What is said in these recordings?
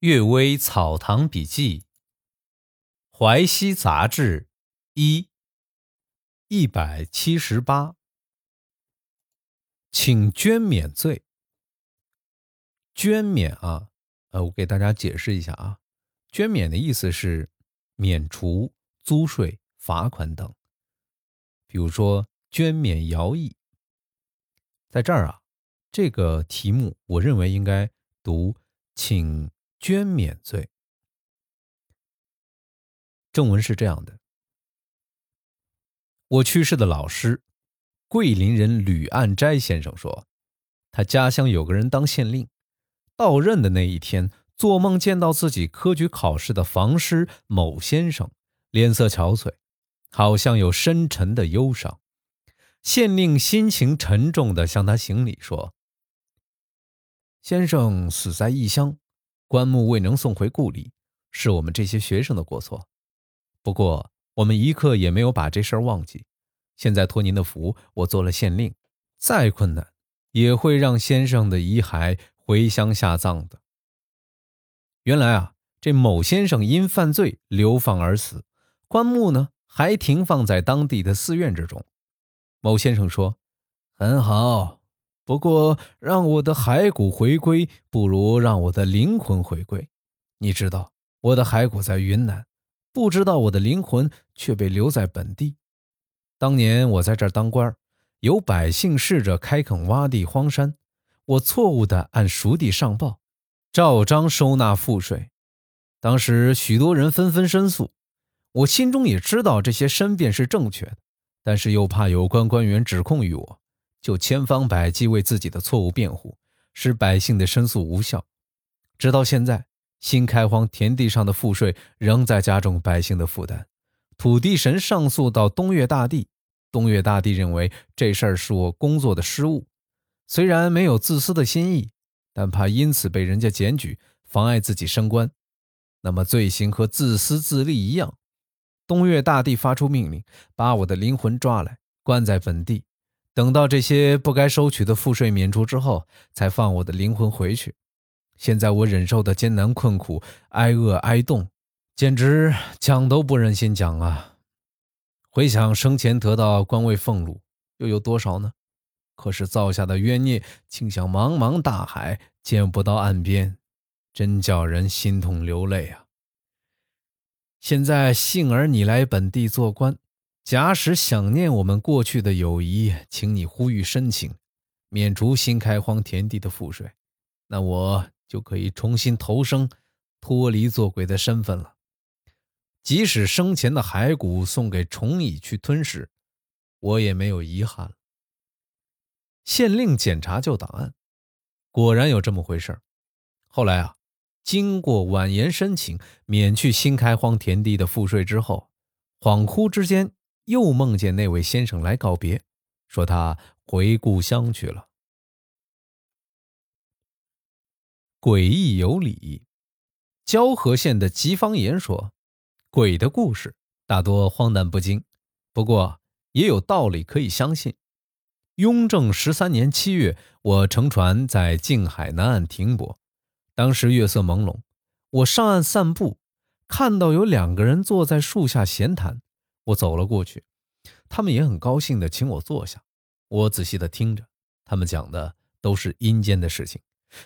阅微草堂笔记，《淮西杂志》一一百七十八，请捐免罪。捐免啊，呃，我给大家解释一下啊，捐免的意思是免除租税、罚款等。比如说捐免徭役，在这儿啊，这个题目我认为应该读请。捐免罪，正文是这样的：我去世的老师，桂林人吕岸斋先生说，他家乡有个人当县令，到任的那一天，做梦见到自己科举考试的房师某先生，脸色憔悴，好像有深沉的忧伤。县令心情沉重地向他行礼说：“先生死在异乡。”棺木未能送回故里，是我们这些学生的过错。不过，我们一刻也没有把这事儿忘记。现在托您的福，我做了县令，再困难也会让先生的遗骸回乡下葬的。原来啊，这某先生因犯罪流放而死，棺木呢还停放在当地的寺院之中。某先生说：“很好。”不过，让我的骸骨回归，不如让我的灵魂回归。你知道，我的骸骨在云南，不知道我的灵魂却被留在本地。当年我在这儿当官，有百姓试着开垦洼地荒山，我错误地按熟地上报，照章收纳赋税。当时许多人纷纷申诉，我心中也知道这些申辩是正确的，但是又怕有关官员指控于我。就千方百计为自己的错误辩护，使百姓的申诉无效。直到现在，新开荒田地上的赋税仍在加重百姓的负担。土地神上诉到东岳大帝，东岳大帝认为这事儿是我工作的失误，虽然没有自私的心意，但怕因此被人家检举，妨碍自己升官。那么罪行和自私自利一样。东岳大帝发出命令，把我的灵魂抓来，关在本地。等到这些不该收取的赋税免除之后，才放我的灵魂回去。现在我忍受的艰难困苦、挨饿挨冻，简直讲都不忍心讲啊！回想生前得到官位俸禄，又有多少呢？可是造下的冤孽，竟像茫茫大海，见不到岸边，真叫人心痛流泪啊！现在幸而你来本地做官。假使想念我们过去的友谊，请你呼吁申请免除新开荒田地的赋税，那我就可以重新投生，脱离做鬼的身份了。即使生前的骸骨送给虫蚁去吞噬，我也没有遗憾了。县令检查旧档案，果然有这么回事后来啊，经过婉言申请免去新开荒田地的赋税之后，恍惚之间。又梦见那位先生来告别，说他回故乡去了。诡异有理，交河县的吉方言说，鬼的故事大多荒诞不经，不过也有道理可以相信。雍正十三年七月，我乘船在静海南岸停泊，当时月色朦胧，我上岸散步，看到有两个人坐在树下闲谈。我走了过去，他们也很高兴地请我坐下。我仔细地听着，他们讲的都是阴间的事情，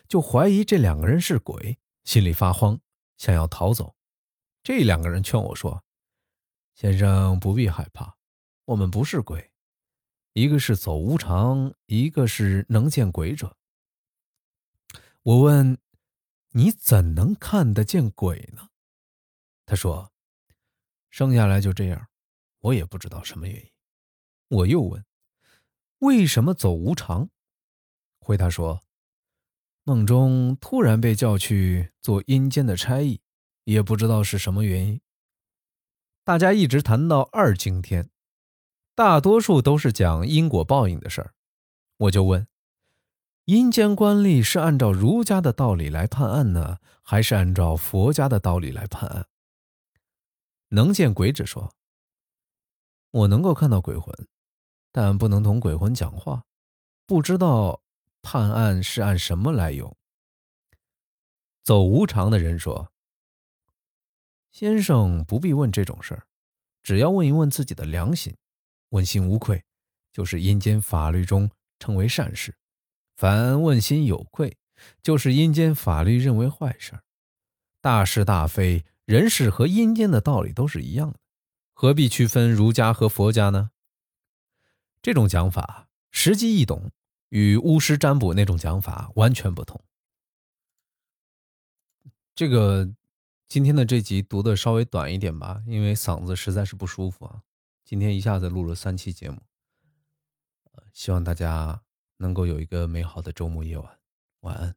就怀疑这两个人是鬼，心里发慌，想要逃走。这两个人劝我说：“先生不必害怕，我们不是鬼，一个是走无常，一个是能见鬼者。”我问：“你怎能看得见鬼呢？”他说：“生下来就这样。”我也不知道什么原因，我又问：“为什么走无常？”回答说：“梦中突然被叫去做阴间的差役，也不知道是什么原因。”大家一直谈到二经天，大多数都是讲因果报应的事儿。我就问：“阴间官吏是按照儒家的道理来判案呢，还是按照佛家的道理来判案？”能见鬼者说。我能够看到鬼魂，但不能同鬼魂讲话，不知道判案是按什么来由。走无常的人说：“先生不必问这种事儿，只要问一问自己的良心，问心无愧，就是阴间法律中称为善事；凡问心有愧，就是阴间法律认为坏事。大是大非，人世和阴间的道理都是一样的，何必区分儒家和佛家呢？”这种讲法实际易懂，与巫师占卜那种讲法完全不同。这个今天的这集读的稍微短一点吧，因为嗓子实在是不舒服啊。今天一下子录了三期节目，希望大家能够有一个美好的周末夜晚，晚安。